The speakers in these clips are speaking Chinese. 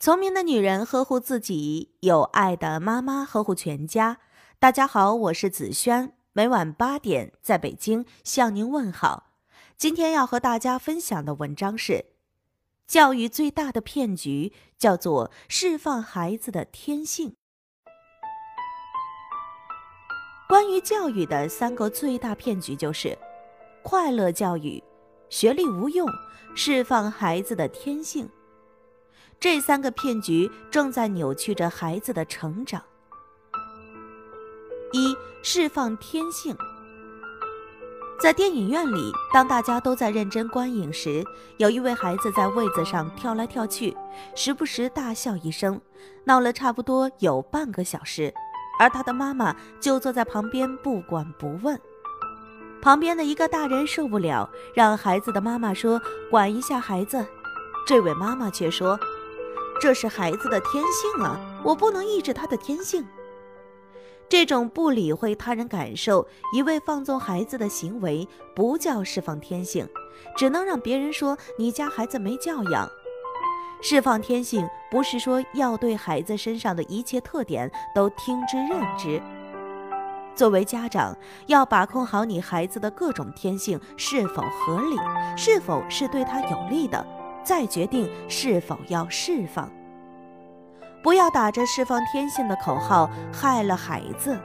聪明的女人呵护自己，有爱的妈妈呵护全家。大家好，我是子轩，每晚八点在北京向您问好。今天要和大家分享的文章是：教育最大的骗局叫做释放孩子的天性。关于教育的三个最大骗局就是快乐教育、学历无用、释放孩子的天性。这三个骗局正在扭曲着孩子的成长。一、释放天性。在电影院里，当大家都在认真观影时，有一位孩子在位子上跳来跳去，时不时大笑一声，闹了差不多有半个小时，而他的妈妈就坐在旁边不管不问。旁边的一个大人受不了，让孩子的妈妈说：“管一下孩子。”这位妈妈却说。这是孩子的天性啊，我不能抑制他的天性。这种不理会他人感受、一味放纵孩子的行为，不叫释放天性，只能让别人说你家孩子没教养。释放天性不是说要对孩子身上的一切特点都听之任之。作为家长，要把控好你孩子的各种天性是否合理，是否是对他有利的。再决定是否要释放，不要打着释放天性的口号害了孩子。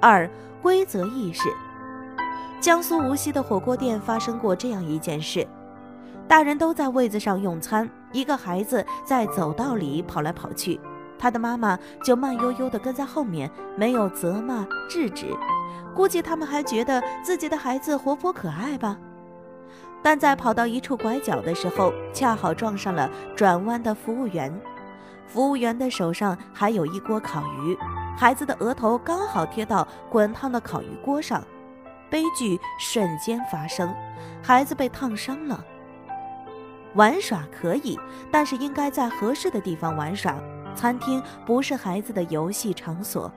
二、规则意识。江苏无锡的火锅店发生过这样一件事：大人都在位子上用餐，一个孩子在走道里跑来跑去，他的妈妈就慢悠悠地跟在后面，没有责骂制止。估计他们还觉得自己的孩子活泼可爱吧。但在跑到一处拐角的时候，恰好撞上了转弯的服务员。服务员的手上还有一锅烤鱼，孩子的额头刚好贴到滚烫的烤鱼锅上，悲剧瞬间发生，孩子被烫伤了。玩耍可以，但是应该在合适的地方玩耍。餐厅不是孩子的游戏场所。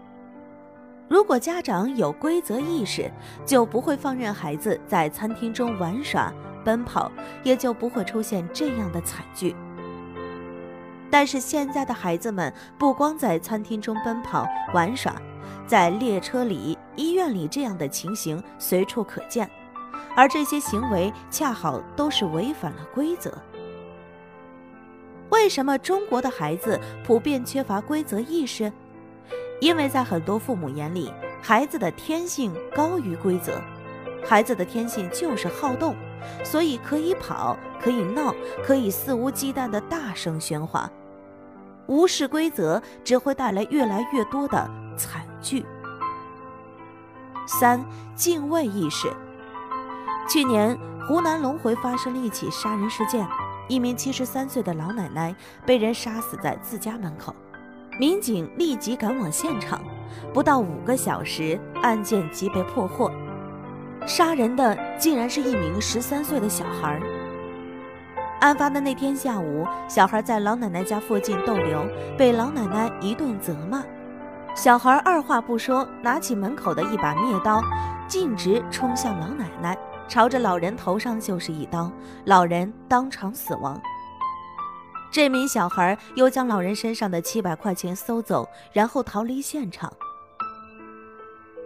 如果家长有规则意识，就不会放任孩子在餐厅中玩耍。奔跑也就不会出现这样的惨剧。但是现在的孩子们不光在餐厅中奔跑玩耍，在列车里、医院里，这样的情形随处可见，而这些行为恰好都是违反了规则。为什么中国的孩子普遍缺乏规则意识？因为在很多父母眼里，孩子的天性高于规则，孩子的天性就是好动。所以可以跑，可以闹，可以肆无忌惮的大声喧哗，无视规则只会带来越来越多的惨剧。三、敬畏意识。去年湖南隆回发生了一起杀人事件，一名七十三岁的老奶奶被人杀死在自家门口，民警立即赶往现场，不到五个小时，案件即被破获。杀人的竟然是一名十三岁的小孩。案发的那天下午，小孩在老奶奶家附近逗留，被老奶奶一顿责骂。小孩二话不说，拿起门口的一把灭刀，径直冲向老奶奶，朝着老人头上就是一刀，老人当场死亡。这名小孩又将老人身上的七百块钱搜走，然后逃离现场。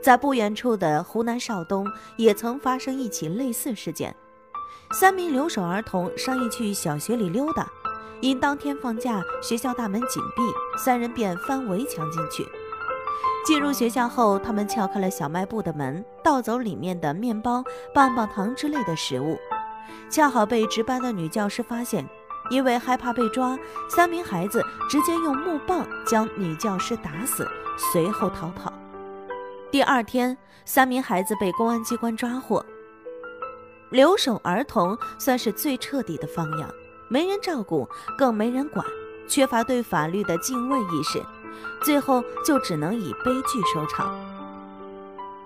在不远处的湖南邵东，也曾发生一起类似事件。三名留守儿童商议去小学里溜达，因当天放假，学校大门紧闭，三人便翻围墙进去。进入学校后，他们撬开了小卖部的门，盗走里面的面包、棒棒糖之类的食物。恰好被值班的女教师发现，因为害怕被抓，三名孩子直接用木棒将女教师打死，随后逃跑。第二天，三名孩子被公安机关抓获。留守儿童算是最彻底的放养，没人照顾，更没人管，缺乏对法律的敬畏意识，最后就只能以悲剧收场。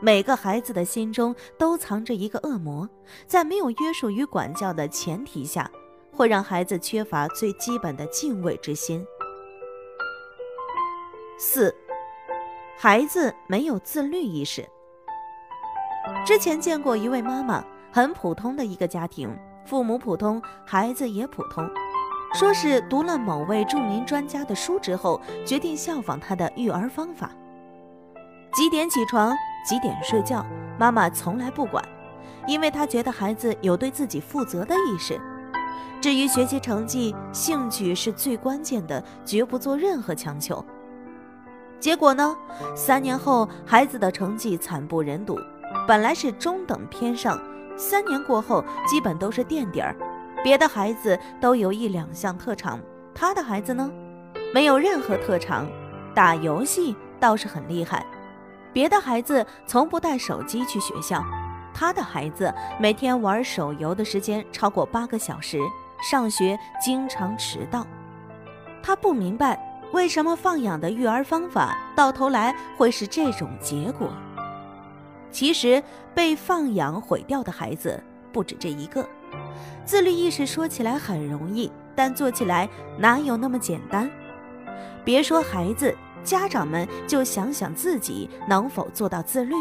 每个孩子的心中都藏着一个恶魔，在没有约束与管教的前提下，会让孩子缺乏最基本的敬畏之心。四。孩子没有自律意识。之前见过一位妈妈，很普通的一个家庭，父母普通，孩子也普通。说是读了某位著名专家的书之后，决定效仿他的育儿方法。几点起床，几点睡觉，妈妈从来不管，因为她觉得孩子有对自己负责的意识。至于学习成绩，兴趣是最关键的，绝不做任何强求。结果呢？三年后，孩子的成绩惨不忍睹，本来是中等偏上，三年过后，基本都是垫底儿。别的孩子都有一两项特长，他的孩子呢，没有任何特长，打游戏倒是很厉害。别的孩子从不带手机去学校，他的孩子每天玩手游的时间超过八个小时，上学经常迟到。他不明白为什么放养的育儿方法到头来会是这种结果。其实被放养毁掉的孩子不止这一个。自律意识说起来很容易，但做起来哪有那么简单？别说孩子，家长们就想想自己能否做到自律。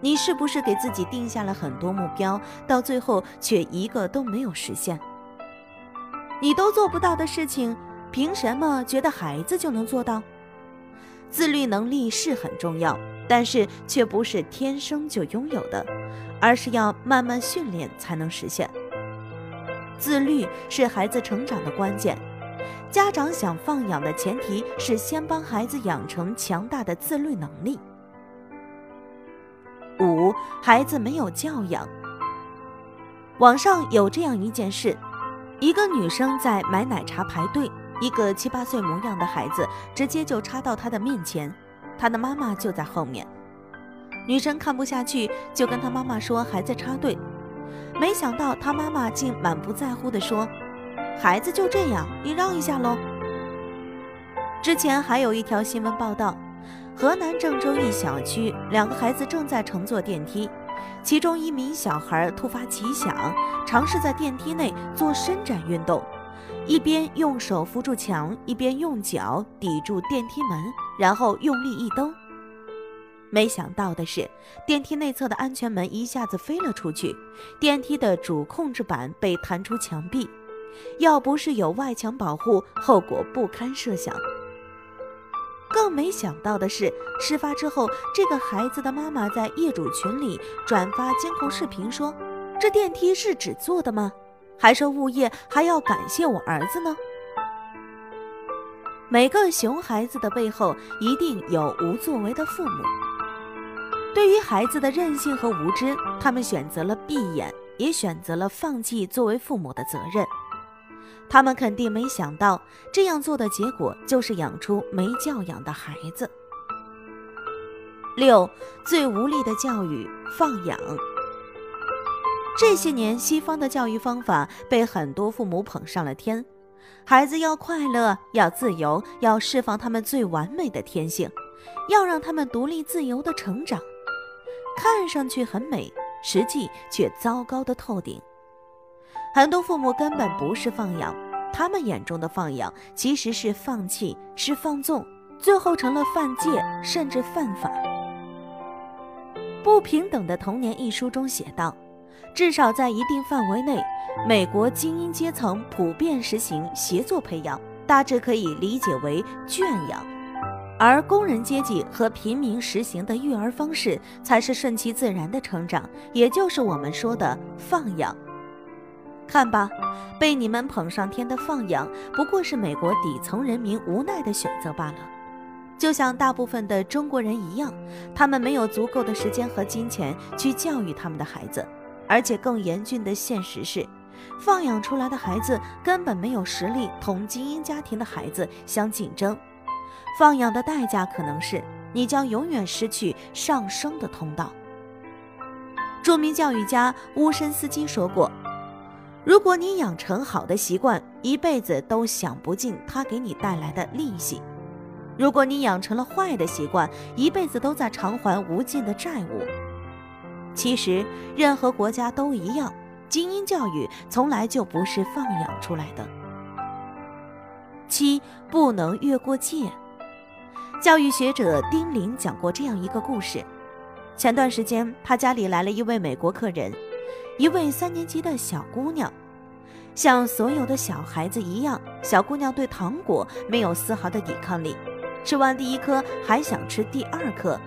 你是不是给自己定下了很多目标，到最后却一个都没有实现？你都做不到的事情，凭什么觉得孩子就能做到？自律能力是很重要，但是却不是天生就拥有的，而是要慢慢训练才能实现。自律是孩子成长的关键，家长想放养的前提是先帮孩子养成强大的自律能力。五，孩子没有教养。网上有这样一件事：一个女生在买奶茶排队，一个七八岁模样的孩子直接就插到他的面前，他的妈妈就在后面。女生看不下去，就跟他妈妈说：“孩子插队。”没想到他妈妈竟满不在乎地说：“孩子就这样，你让一下喽。”之前还有一条新闻报道，河南郑州一小区，两个孩子正在乘坐电梯，其中一名小孩突发奇想，尝试在电梯内做伸展运动，一边用手扶住墙，一边用脚抵住电梯门，然后用力一蹬。没想到的是，电梯内侧的安全门一下子飞了出去，电梯的主控制板被弹出墙壁。要不是有外墙保护，后果不堪设想。更没想到的是，事发之后，这个孩子的妈妈在业主群里转发监控视频，说：“这电梯是纸做的吗？还说物业还要感谢我儿子呢。”每个熊孩子的背后，一定有无作为的父母。对于孩子的任性和无知，他们选择了闭眼，也选择了放弃作为父母的责任。他们肯定没想到，这样做的结果就是养出没教养的孩子。六，最无力的教育——放养。这些年，西方的教育方法被很多父母捧上了天，孩子要快乐，要自由，要释放他们最完美的天性，要让他们独立自由的成长。看上去很美，实际却糟糕的透顶。很多父母根本不是放养，他们眼中的放养其实是放弃，是放纵，最后成了犯戒，甚至犯法。《不平等的童年》一书中写道：，至少在一定范围内，美国精英阶层普遍实行协作培养，大致可以理解为圈养。而工人阶级和平民实行的育儿方式，才是顺其自然的成长，也就是我们说的放养。看吧，被你们捧上天的放养，不过是美国底层人民无奈的选择罢了。就像大部分的中国人一样，他们没有足够的时间和金钱去教育他们的孩子，而且更严峻的现实是，放养出来的孩子根本没有实力同精英家庭的孩子相竞争。放养的代价可能是你将永远失去上升的通道。著名教育家乌申斯基说过：“如果你养成好的习惯，一辈子都享不尽它给你带来的利息；如果你养成了坏的习惯，一辈子都在偿还无尽的债务。”其实，任何国家都一样，精英教育从来就不是放养出来的。七，不能越过界。教育学者丁玲讲过这样一个故事：前段时间，他家里来了一位美国客人，一位三年级的小姑娘。像所有的小孩子一样，小姑娘对糖果没有丝毫的抵抗力，吃完第一颗还想吃第二颗。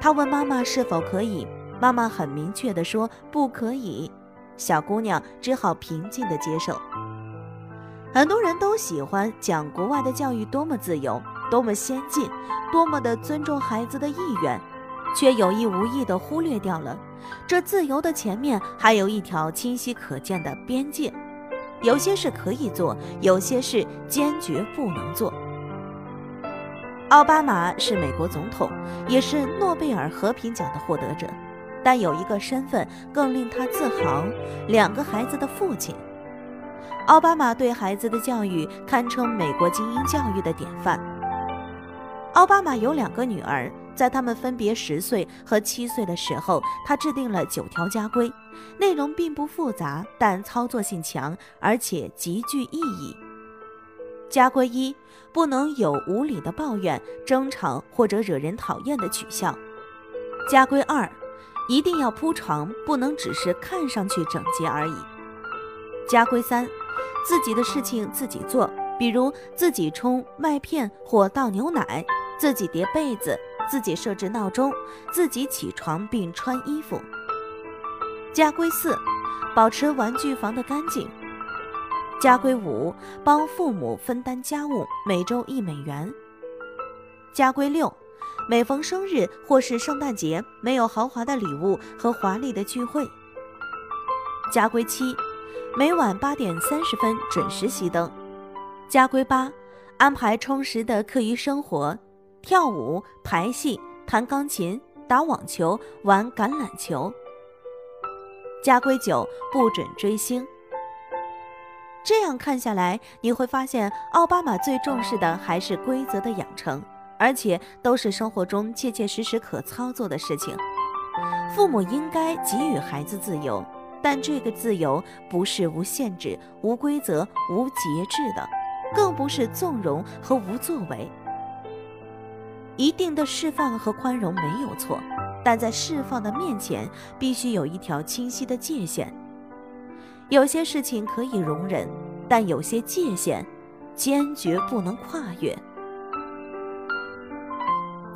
她问妈妈是否可以，妈妈很明确地说不可以。小姑娘只好平静地接受。很多人都喜欢讲国外的教育多么自由、多么先进、多么的尊重孩子的意愿，却有意无意地忽略掉了这自由的前面还有一条清晰可见的边界。有些事可以做，有些事坚决不能做。奥巴马是美国总统，也是诺贝尔和平奖的获得者，但有一个身份更令他自豪：两个孩子的父亲。奥巴马对孩子的教育堪称美国精英教育的典范。奥巴马有两个女儿。在他们分别十岁和七岁的时候，他制定了九条家规，内容并不复杂，但操作性强，而且极具意义。家规一：不能有无理的抱怨、争吵或者惹人讨厌的取笑。家规二：一定要铺床，不能只是看上去整洁而已。家规三：自己的事情自己做，比如自己冲麦片或倒牛奶，自己叠被子。自己设置闹钟，自己起床并穿衣服。家规四，保持玩具房的干净。家规五，帮父母分担家务，每周一美元。家规六，每逢生日或是圣诞节，没有豪华的礼物和华丽的聚会。家规七，每晚八点三十分准时熄灯。家规八，安排充实的课余生活。跳舞、排戏、弹钢琴、打网球、玩橄榄球。家规九：不准追星。这样看下来，你会发现奥巴马最重视的还是规则的养成，而且都是生活中切切实实可操作的事情。父母应该给予孩子自由，但这个自由不是无限制、无规则、无节制的，更不是纵容和无作为。一定的释放和宽容没有错，但在释放的面前，必须有一条清晰的界限。有些事情可以容忍，但有些界限坚决不能跨越。